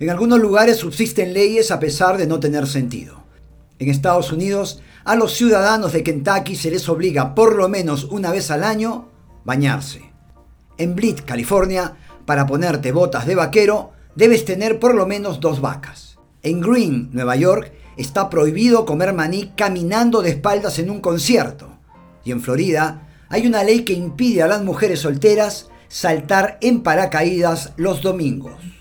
En algunos lugares subsisten leyes a pesar de no tener sentido. En Estados Unidos, a los ciudadanos de Kentucky se les obliga por lo menos una vez al año bañarse. En Blit, California, para ponerte botas de vaquero, debes tener por lo menos dos vacas. En Green, Nueva York, está prohibido comer maní caminando de espaldas en un concierto. Y en Florida hay una ley que impide a las mujeres solteras saltar en paracaídas los domingos.